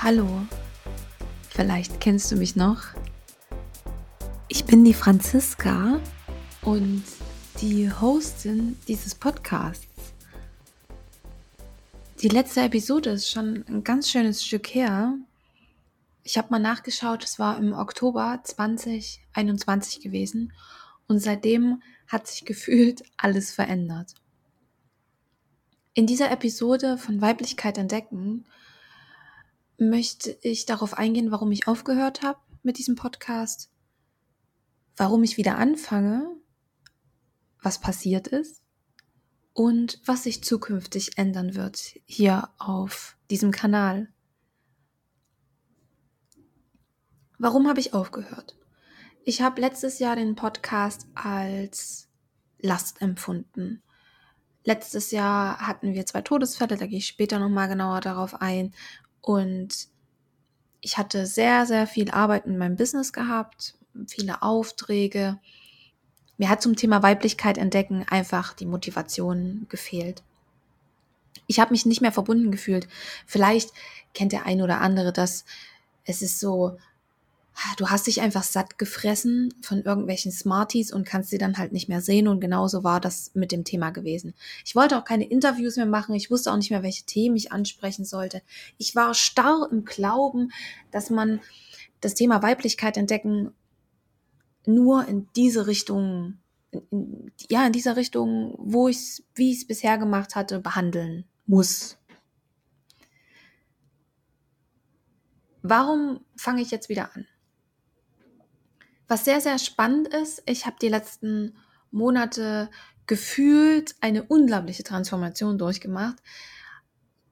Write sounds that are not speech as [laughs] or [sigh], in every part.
Hallo, vielleicht kennst du mich noch. Ich bin die Franziska und die Hostin dieses Podcasts. Die letzte Episode ist schon ein ganz schönes Stück her. Ich habe mal nachgeschaut, es war im Oktober 2021 gewesen und seitdem hat sich [laughs] gefühlt alles verändert. In dieser Episode von Weiblichkeit entdecken möchte ich darauf eingehen, warum ich aufgehört habe mit diesem Podcast, warum ich wieder anfange, was passiert ist und was sich zukünftig ändern wird hier auf diesem Kanal. Warum habe ich aufgehört? Ich habe letztes Jahr den Podcast als Last empfunden. Letztes Jahr hatten wir zwei Todesfälle, da gehe ich später nochmal genauer darauf ein. Und ich hatte sehr, sehr viel Arbeit in meinem Business gehabt, viele Aufträge. Mir hat zum Thema Weiblichkeit entdecken einfach die Motivation gefehlt. Ich habe mich nicht mehr verbunden gefühlt. Vielleicht kennt der ein oder andere das. Es ist so, du hast dich einfach satt gefressen von irgendwelchen Smarties und kannst sie dann halt nicht mehr sehen. Und genauso war das mit dem Thema gewesen. Ich wollte auch keine Interviews mehr machen. Ich wusste auch nicht mehr, welche Themen ich ansprechen sollte. Ich war starr im Glauben, dass man das Thema Weiblichkeit entdecken nur in diese Richtung, in, ja, in dieser Richtung, wo ich wie ich es bisher gemacht hatte, behandeln muss. Warum fange ich jetzt wieder an? Was sehr, sehr spannend ist, ich habe die letzten Monate gefühlt eine unglaubliche Transformation durchgemacht.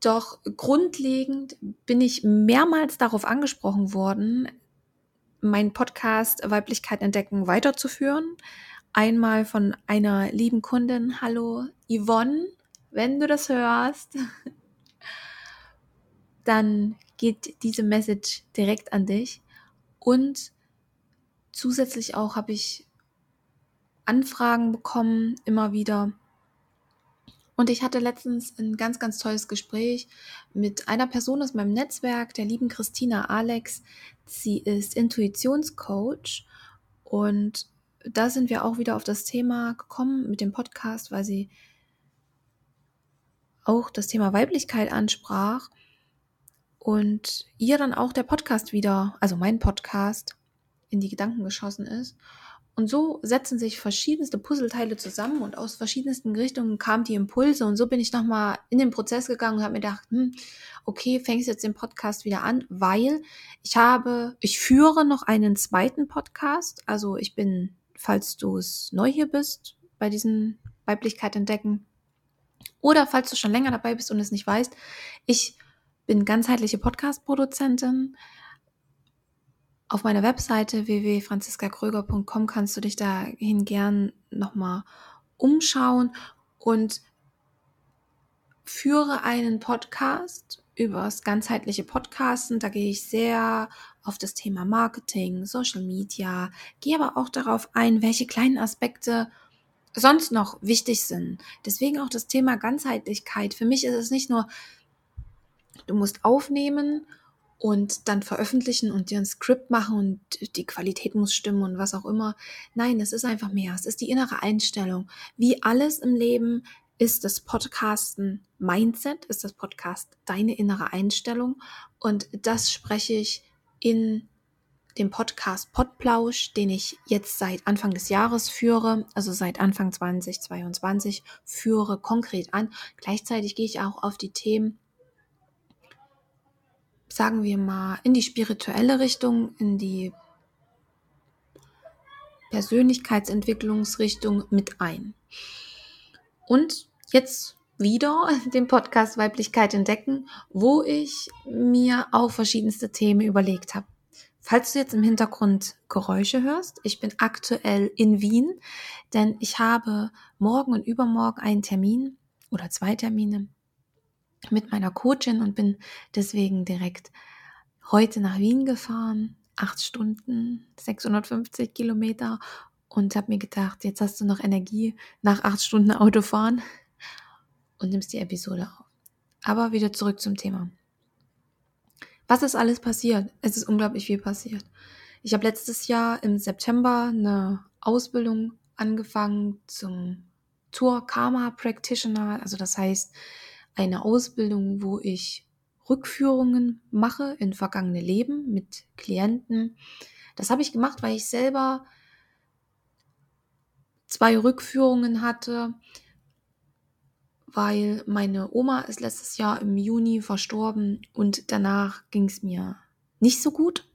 Doch grundlegend bin ich mehrmals darauf angesprochen worden, meinen Podcast Weiblichkeit entdecken weiterzuführen. Einmal von einer lieben Kundin, hallo Yvonne, wenn du das hörst, dann geht diese Message direkt an dich. Und Zusätzlich auch habe ich Anfragen bekommen, immer wieder. Und ich hatte letztens ein ganz, ganz tolles Gespräch mit einer Person aus meinem Netzwerk, der lieben Christina Alex. Sie ist Intuitionscoach und da sind wir auch wieder auf das Thema gekommen mit dem Podcast, weil sie auch das Thema Weiblichkeit ansprach und ihr dann auch der Podcast wieder, also mein Podcast, in die Gedanken geschossen ist. Und so setzen sich verschiedenste Puzzleteile zusammen und aus verschiedensten Richtungen kamen die Impulse. Und so bin ich nochmal in den Prozess gegangen und habe mir gedacht, hm, okay, fängst jetzt den Podcast wieder an, weil ich habe, ich führe noch einen zweiten Podcast. Also ich bin, falls du es neu hier bist, bei diesen Weiblichkeit entdecken. Oder falls du schon länger dabei bist und es nicht weißt, ich bin ganzheitliche Podcast-Produzentin auf meiner Webseite www.franziskakröger.com kannst du dich dahin gern nochmal umschauen und führe einen Podcast über das ganzheitliche Podcasten. Da gehe ich sehr auf das Thema Marketing, Social Media, gehe aber auch darauf ein, welche kleinen Aspekte sonst noch wichtig sind. Deswegen auch das Thema Ganzheitlichkeit. Für mich ist es nicht nur, du musst aufnehmen und dann veröffentlichen und dir ein Skript machen und die Qualität muss stimmen und was auch immer. Nein, es ist einfach mehr. Es ist die innere Einstellung. Wie alles im Leben ist das Podcasten Mindset, ist das Podcast deine innere Einstellung und das spreche ich in dem Podcast Podplausch, den ich jetzt seit Anfang des Jahres führe, also seit Anfang 2022 führe konkret an. Gleichzeitig gehe ich auch auf die Themen sagen wir mal, in die spirituelle Richtung, in die Persönlichkeitsentwicklungsrichtung mit ein. Und jetzt wieder [laughs] den Podcast Weiblichkeit entdecken, wo ich mir auch verschiedenste Themen überlegt habe. Falls du jetzt im Hintergrund Geräusche hörst, ich bin aktuell in Wien, denn ich habe morgen und übermorgen einen Termin oder zwei Termine mit meiner Coachin und bin deswegen direkt heute nach Wien gefahren. Acht Stunden, 650 Kilometer und habe mir gedacht, jetzt hast du noch Energie nach acht Stunden Autofahren [laughs] und nimmst die Episode auf. Aber wieder zurück zum Thema. Was ist alles passiert? Es ist unglaublich viel passiert. Ich habe letztes Jahr im September eine Ausbildung angefangen zum Tour Karma Practitioner. Also das heißt eine Ausbildung, wo ich Rückführungen mache in vergangene Leben mit Klienten. Das habe ich gemacht, weil ich selber zwei Rückführungen hatte, weil meine Oma ist letztes Jahr im Juni verstorben und danach ging es mir nicht so gut.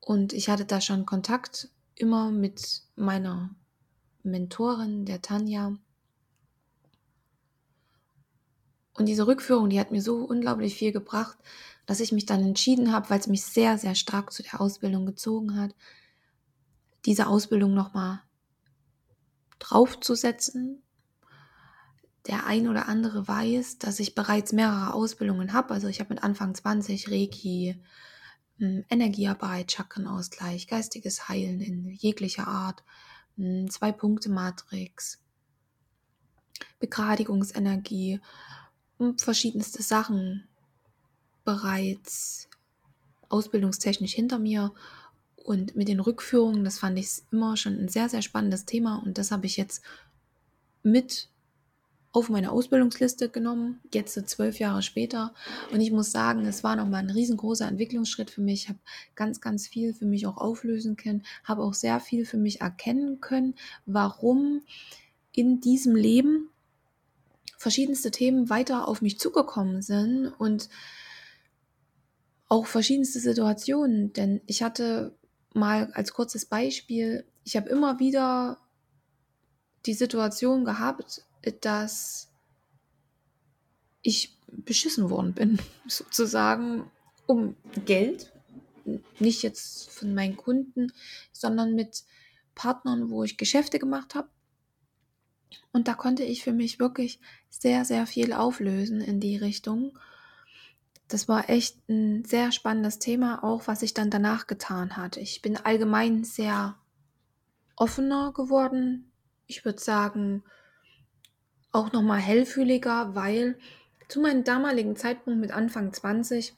Und ich hatte da schon Kontakt immer mit meiner Mentorin, der Tanja. Und diese Rückführung, die hat mir so unglaublich viel gebracht, dass ich mich dann entschieden habe, weil es mich sehr, sehr stark zu der Ausbildung gezogen hat, diese Ausbildung nochmal draufzusetzen. Der ein oder andere weiß, dass ich bereits mehrere Ausbildungen habe. Also ich habe mit Anfang 20 Reiki, hm, Energiearbeit, Chakrenausgleich, geistiges Heilen in jeglicher Art, hm, Zwei-Punkte-Matrix, Begradigungsenergie, verschiedenste Sachen bereits ausbildungstechnisch hinter mir und mit den Rückführungen, das fand ich immer schon ein sehr, sehr spannendes Thema und das habe ich jetzt mit auf meine Ausbildungsliste genommen, jetzt so zwölf Jahre später. Und ich muss sagen, es war nochmal ein riesengroßer Entwicklungsschritt für mich. Ich habe ganz, ganz viel für mich auch auflösen können, habe auch sehr viel für mich erkennen können, warum in diesem Leben verschiedenste Themen weiter auf mich zugekommen sind und auch verschiedenste Situationen. Denn ich hatte mal als kurzes Beispiel, ich habe immer wieder die Situation gehabt, dass ich beschissen worden bin, [laughs] sozusagen um Geld, nicht jetzt von meinen Kunden, sondern mit Partnern, wo ich Geschäfte gemacht habe. Und da konnte ich für mich wirklich sehr, sehr viel auflösen in die Richtung das war echt ein sehr spannendes Thema, auch was sich dann danach getan hat. Ich bin allgemein sehr offener geworden. Ich würde sagen, auch nochmal hellfühliger, weil zu meinem damaligen Zeitpunkt mit Anfang 20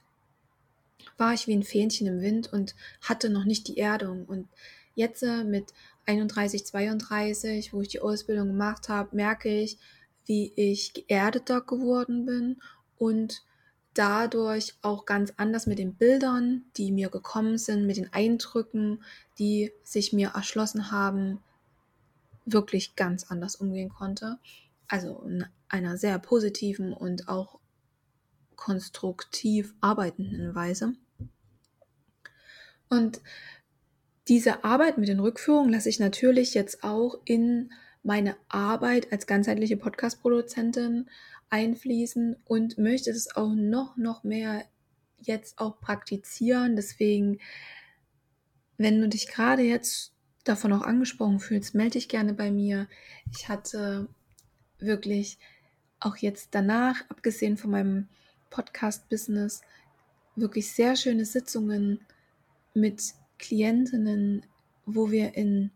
war ich wie ein Fähnchen im Wind und hatte noch nicht die Erdung. Und jetzt äh, mit 31, 32, wo ich die Ausbildung gemacht habe, merke ich, wie ich geerdeter geworden bin und dadurch auch ganz anders mit den Bildern, die mir gekommen sind, mit den Eindrücken, die sich mir erschlossen haben, wirklich ganz anders umgehen konnte. Also in einer sehr positiven und auch konstruktiv arbeitenden Weise. Und diese Arbeit mit den Rückführungen lasse ich natürlich jetzt auch in meine Arbeit als ganzheitliche Podcast-Produzentin einfließen und möchte es auch noch, noch mehr jetzt auch praktizieren. Deswegen, wenn du dich gerade jetzt davon auch angesprochen fühlst, melde dich gerne bei mir. Ich hatte wirklich auch jetzt danach, abgesehen von meinem Podcast-Business, wirklich sehr schöne Sitzungen mit Klientinnen, wo wir in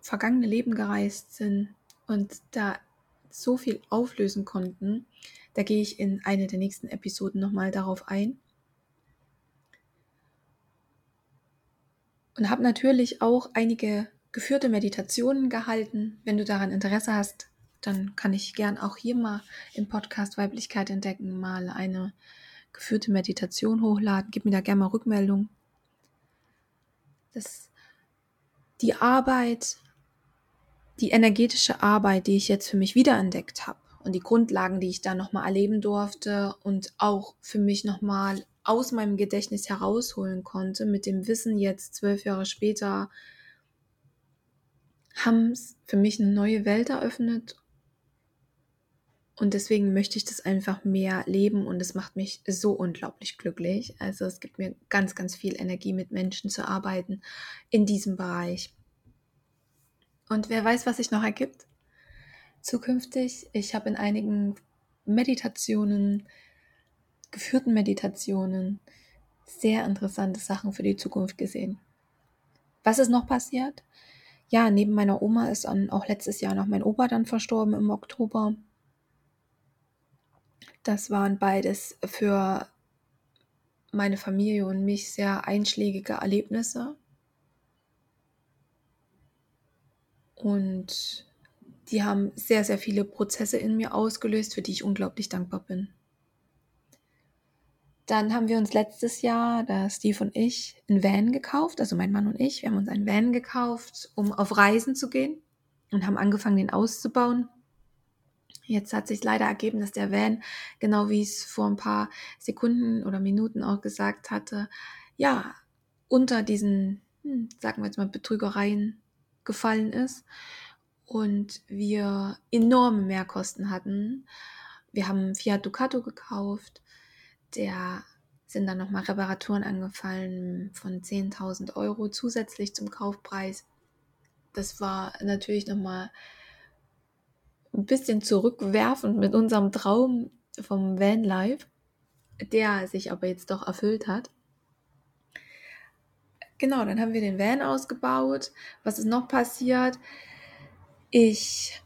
vergangene Leben gereist sind und da so viel auflösen konnten. Da gehe ich in eine der nächsten Episoden nochmal darauf ein. Und habe natürlich auch einige geführte Meditationen gehalten. Wenn du daran Interesse hast, dann kann ich gern auch hier mal im Podcast Weiblichkeit entdecken, mal eine geführte Meditation hochladen. Gib mir da gerne mal Rückmeldung. Das, die Arbeit die energetische Arbeit, die ich jetzt für mich wiederentdeckt habe und die Grundlagen, die ich da nochmal erleben durfte und auch für mich nochmal aus meinem Gedächtnis herausholen konnte, mit dem Wissen jetzt zwölf Jahre später, haben für mich eine neue Welt eröffnet. Und deswegen möchte ich das einfach mehr leben und es macht mich so unglaublich glücklich. Also es gibt mir ganz, ganz viel Energie, mit Menschen zu arbeiten in diesem Bereich. Und wer weiß, was sich noch ergibt. Zukünftig, ich habe in einigen Meditationen, geführten Meditationen, sehr interessante Sachen für die Zukunft gesehen. Was ist noch passiert? Ja, neben meiner Oma ist auch letztes Jahr noch mein Opa dann verstorben im Oktober. Das waren beides für meine Familie und mich sehr einschlägige Erlebnisse. Und die haben sehr, sehr viele Prozesse in mir ausgelöst, für die ich unglaublich dankbar bin. Dann haben wir uns letztes Jahr, da Steve und ich, ein Van gekauft, also mein Mann und ich, wir haben uns ein Van gekauft, um auf Reisen zu gehen und haben angefangen, den auszubauen. Jetzt hat sich leider ergeben, dass der Van, genau wie ich es vor ein paar Sekunden oder Minuten auch gesagt hatte, ja, unter diesen, hm, sagen wir jetzt mal, Betrügereien gefallen ist und wir enorme Mehrkosten hatten. Wir haben Fiat Ducato gekauft, der sind dann nochmal Reparaturen angefallen von 10.000 Euro zusätzlich zum Kaufpreis. Das war natürlich nochmal ein bisschen zurückwerfend mit unserem Traum vom Vanlife, der sich aber jetzt doch erfüllt hat. Genau, dann haben wir den Van ausgebaut. Was ist noch passiert? Ich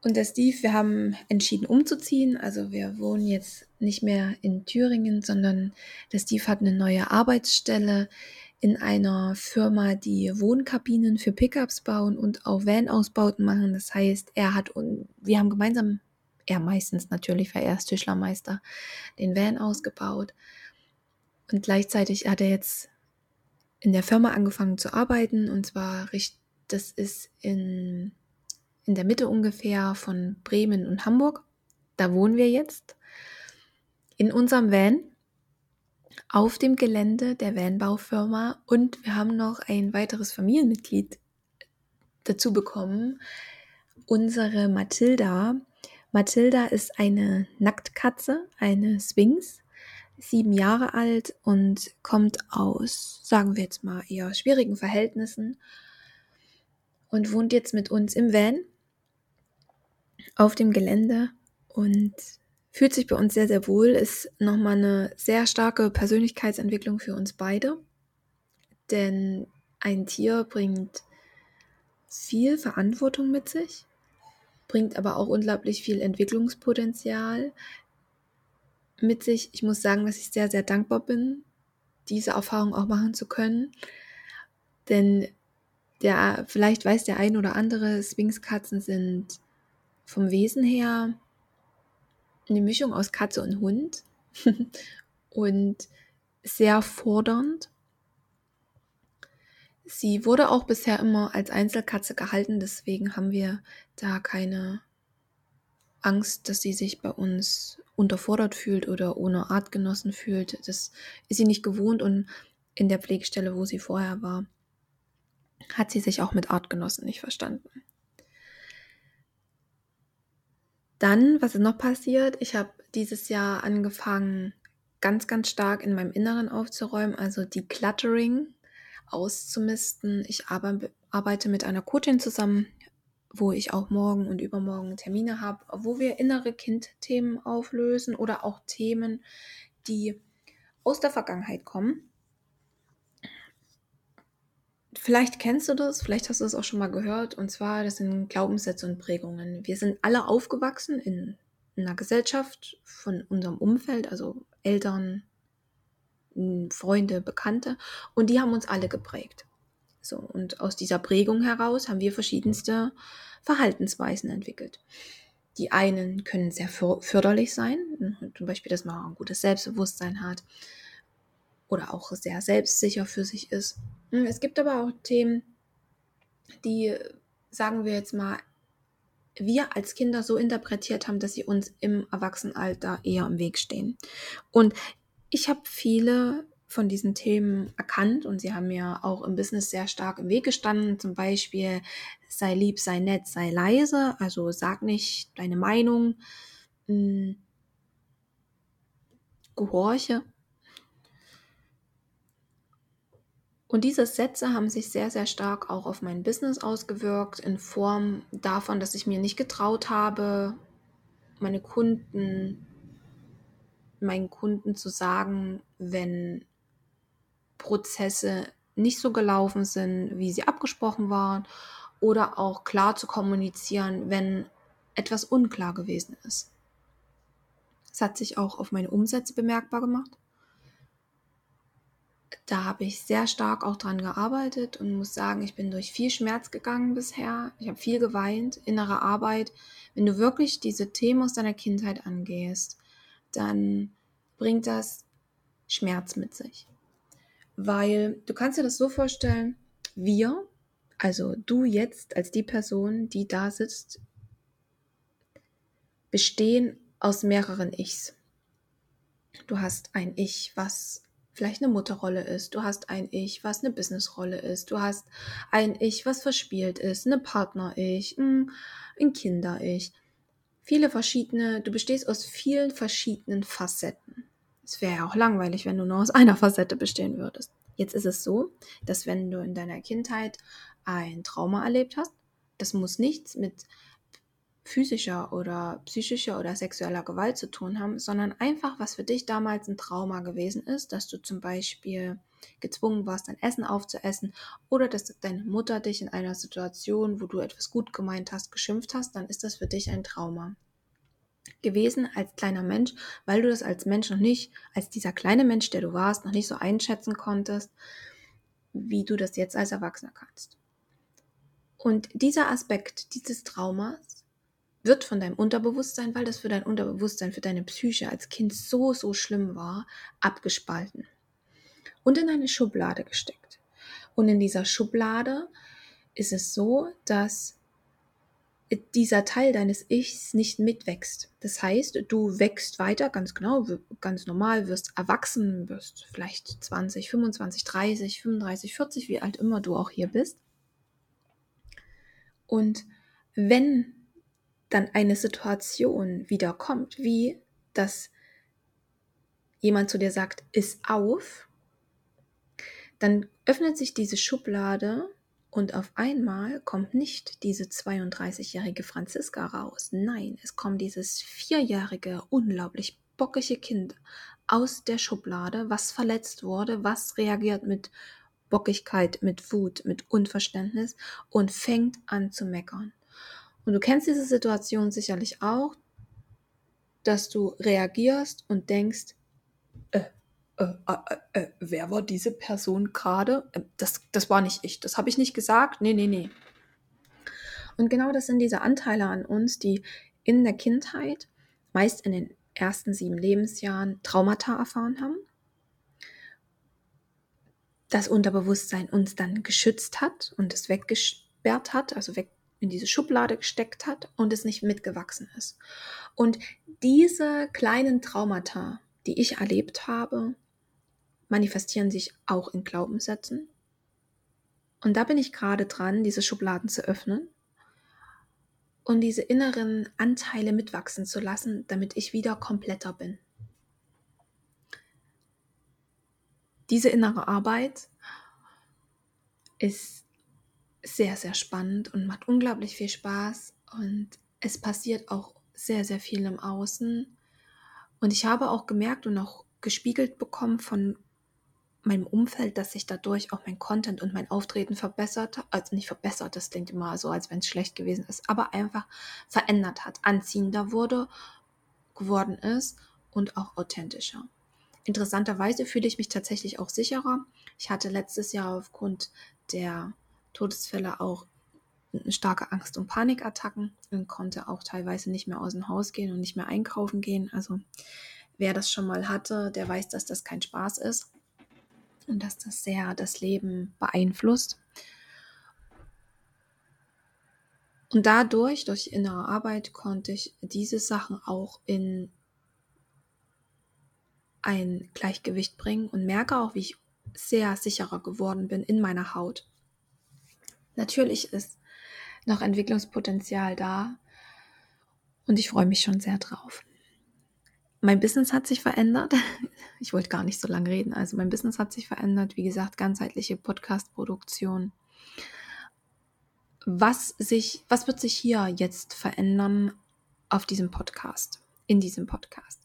und der Steve, wir haben entschieden umzuziehen. Also wir wohnen jetzt nicht mehr in Thüringen, sondern der Steve hat eine neue Arbeitsstelle in einer Firma, die Wohnkabinen für Pickups bauen und auch Van-Ausbauten machen. Das heißt, er hat und wir haben gemeinsam, er meistens natürlich, weil er ist Tischlermeister, den Van ausgebaut. Und gleichzeitig hat er jetzt in der Firma angefangen zu arbeiten und zwar das ist in, in der Mitte ungefähr von Bremen und Hamburg. Da wohnen wir jetzt in unserem Van auf dem Gelände der Vanbaufirma und wir haben noch ein weiteres Familienmitglied dazu bekommen, unsere Mathilda. Mathilda ist eine Nacktkatze, eine Sphinx, sieben Jahre alt und kommt aus, sagen wir jetzt mal, eher schwierigen Verhältnissen und wohnt jetzt mit uns im Van auf dem Gelände und fühlt sich bei uns sehr, sehr wohl, ist nochmal eine sehr starke Persönlichkeitsentwicklung für uns beide. Denn ein Tier bringt viel Verantwortung mit sich, bringt aber auch unglaublich viel Entwicklungspotenzial mit sich. Ich muss sagen, dass ich sehr, sehr dankbar bin, diese Erfahrung auch machen zu können. Denn der, vielleicht weiß der ein oder andere, Sphinxkatzen sind vom Wesen her eine Mischung aus Katze und Hund [laughs] und sehr fordernd. Sie wurde auch bisher immer als Einzelkatze gehalten, deswegen haben wir da keine Angst, dass sie sich bei uns unterfordert fühlt oder ohne Artgenossen fühlt. Das ist sie nicht gewohnt und in der Pflegestelle, wo sie vorher war, hat sie sich auch mit Artgenossen nicht verstanden. Dann, was ist noch passiert? Ich habe dieses Jahr angefangen, ganz, ganz stark in meinem Inneren aufzuräumen, also Decluttering auszumisten. Ich arbeite mit einer Coachin zusammen, wo ich auch morgen und übermorgen Termine habe, wo wir innere Kindthemen auflösen oder auch Themen, die aus der Vergangenheit kommen Vielleicht kennst du das, vielleicht hast du es auch schon mal gehört, und zwar, das sind Glaubenssätze und Prägungen. Wir sind alle aufgewachsen in, einer Gesellschaft von unserem Umfeld, also Eltern, Freunde, Bekannte, und die haben uns alle geprägt. So, und aus dieser Prägung heraus haben wir verschiedenste Verhaltensweisen entwickelt. Die einen können sehr förderlich sein, zum Beispiel, dass man ein gutes Selbstbewusstsein hat oder auch sehr selbstsicher für sich ist. Hm, es gibt aber auch Themen, die, sagen wir jetzt mal, wir als Kinder so interpretiert haben, dass sie uns im Erwachsenenalter eher im Weg stehen. Und ich habe viele von diesen Themen erkannt und sie haben mir auch im Business sehr stark im Weg gestanden. Zum Beispiel sei lieb, sei nett, sei leise. Also sag nicht deine Meinung. Hm, gehorche Und diese Sätze haben sich sehr, sehr stark auch auf mein Business ausgewirkt, in Form davon, dass ich mir nicht getraut habe, meine Kunden, meinen Kunden zu sagen, wenn Prozesse nicht so gelaufen sind, wie sie abgesprochen waren, oder auch klar zu kommunizieren, wenn etwas unklar gewesen ist. Es hat sich auch auf meine Umsätze bemerkbar gemacht. Da habe ich sehr stark auch dran gearbeitet und muss sagen, ich bin durch viel Schmerz gegangen bisher. Ich habe viel geweint, innere Arbeit. Wenn du wirklich diese Themen aus deiner Kindheit angehst, dann bringt das Schmerz mit sich. Weil du kannst dir das so vorstellen, wir, also du jetzt als die Person, die da sitzt, bestehen aus mehreren Ichs. Du hast ein Ich, was vielleicht eine Mutterrolle ist. Du hast ein Ich, was eine Businessrolle ist. Du hast ein Ich, was verspielt ist, eine Partner-Ich, ein Kinder-Ich. Viele verschiedene, du bestehst aus vielen verschiedenen Facetten. Es wäre ja auch langweilig, wenn du nur aus einer Facette bestehen würdest. Jetzt ist es so, dass wenn du in deiner Kindheit ein Trauma erlebt hast, das muss nichts mit physischer oder psychischer oder sexueller Gewalt zu tun haben, sondern einfach, was für dich damals ein Trauma gewesen ist, dass du zum Beispiel gezwungen warst, dein Essen aufzuessen oder dass deine Mutter dich in einer Situation, wo du etwas gut gemeint hast, geschimpft hast, dann ist das für dich ein Trauma gewesen als kleiner Mensch, weil du das als Mensch noch nicht, als dieser kleine Mensch, der du warst, noch nicht so einschätzen konntest, wie du das jetzt als Erwachsener kannst. Und dieser Aspekt dieses Traumas wird von deinem Unterbewusstsein, weil das für dein Unterbewusstsein, für deine Psyche als Kind so, so schlimm war, abgespalten und in eine Schublade gesteckt. Und in dieser Schublade ist es so, dass dieser Teil deines Ichs nicht mitwächst. Das heißt, du wächst weiter, ganz genau, ganz normal, wirst erwachsen, wirst vielleicht 20, 25, 30, 35, 40, wie alt immer du auch hier bist. Und wenn dann eine Situation wieder wie dass jemand zu dir sagt, ist auf, dann öffnet sich diese Schublade und auf einmal kommt nicht diese 32-jährige Franziska raus. Nein, es kommt dieses vierjährige, unglaublich bockige Kind aus der Schublade, was verletzt wurde, was reagiert mit Bockigkeit, mit Wut, mit Unverständnis und fängt an zu meckern. Und du kennst diese Situation sicherlich auch, dass du reagierst und denkst, äh, äh, äh, äh wer war diese Person gerade? Äh, das, das war nicht ich, das habe ich nicht gesagt. Nee, nee, nee. Und genau das sind diese Anteile an uns, die in der Kindheit, meist in den ersten sieben Lebensjahren, Traumata erfahren haben. Das Unterbewusstsein uns dann geschützt hat und es weggesperrt hat, also weg, in diese Schublade gesteckt hat und es nicht mitgewachsen ist. Und diese kleinen Traumata, die ich erlebt habe, manifestieren sich auch in Glaubenssätzen. Und da bin ich gerade dran, diese Schubladen zu öffnen und diese inneren Anteile mitwachsen zu lassen, damit ich wieder kompletter bin. Diese innere Arbeit ist sehr, sehr spannend und macht unglaublich viel Spaß und es passiert auch sehr, sehr viel im Außen. Und ich habe auch gemerkt und auch gespiegelt bekommen von meinem Umfeld, dass sich dadurch auch mein Content und mein Auftreten verbessert, also nicht verbessert, das klingt immer so, als wenn es schlecht gewesen ist, aber einfach verändert hat, anziehender wurde, geworden ist und auch authentischer. Interessanterweise fühle ich mich tatsächlich auch sicherer. Ich hatte letztes Jahr aufgrund der Todesfälle auch starke Angst- und Panikattacken und konnte auch teilweise nicht mehr aus dem Haus gehen und nicht mehr einkaufen gehen. Also wer das schon mal hatte, der weiß, dass das kein Spaß ist und dass das sehr das Leben beeinflusst. Und dadurch, durch innere Arbeit, konnte ich diese Sachen auch in ein Gleichgewicht bringen und merke auch, wie ich sehr sicherer geworden bin in meiner Haut. Natürlich ist noch Entwicklungspotenzial da und ich freue mich schon sehr drauf. Mein Business hat sich verändert. [laughs] Ich wollte gar nicht so lange reden. Also mein Business hat sich verändert. Wie gesagt, ganzheitliche Podcast-Produktion. Was sich, was wird sich hier jetzt verändern auf diesem Podcast, in diesem Podcast?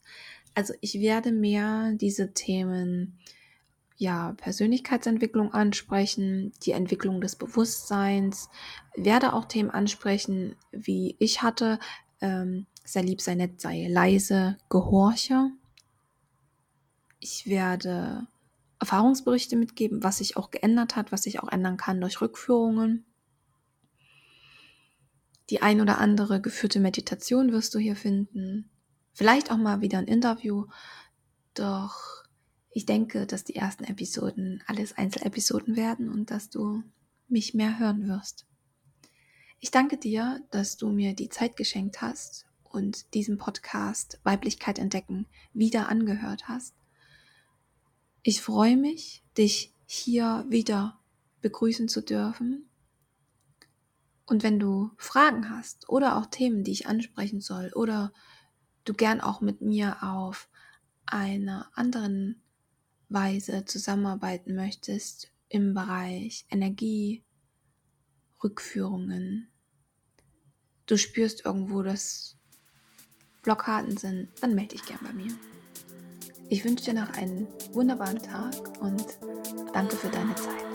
Also ich werde mehr diese Themen ja, Persönlichkeitsentwicklung ansprechen, die Entwicklung des Bewusstseins, werde auch Themen ansprechen, wie ich hatte, ähm, Sei lieb, sei nett, sei leise, gehorche. Ich werde Erfahrungsberichte mitgeben, was sich auch geändert hat, was sich auch ändern kann durch Rückführungen. Die ein oder andere geführte Meditation wirst du hier finden. Vielleicht auch mal wieder ein Interview. Doch ich denke, dass die ersten Episoden alles Einzelepisoden werden und dass du mich mehr hören wirst. Ich danke dir, dass du mir die Zeit geschenkt hast und diesen Podcast Weiblichkeit entdecken wieder angehört hast. Ich freue mich, dich hier wieder begrüßen zu dürfen. Und wenn du Fragen hast oder auch Themen, die ich ansprechen soll oder du gern auch mit mir auf einer anderen Weise zusammenarbeiten möchtest im Bereich Energie, Rückführungen, du spürst irgendwo, dass Blockaden sind, dann melde dich gern bei mir. Ich wünsche dir noch einen wunderbaren Tag und danke für deine Zeit.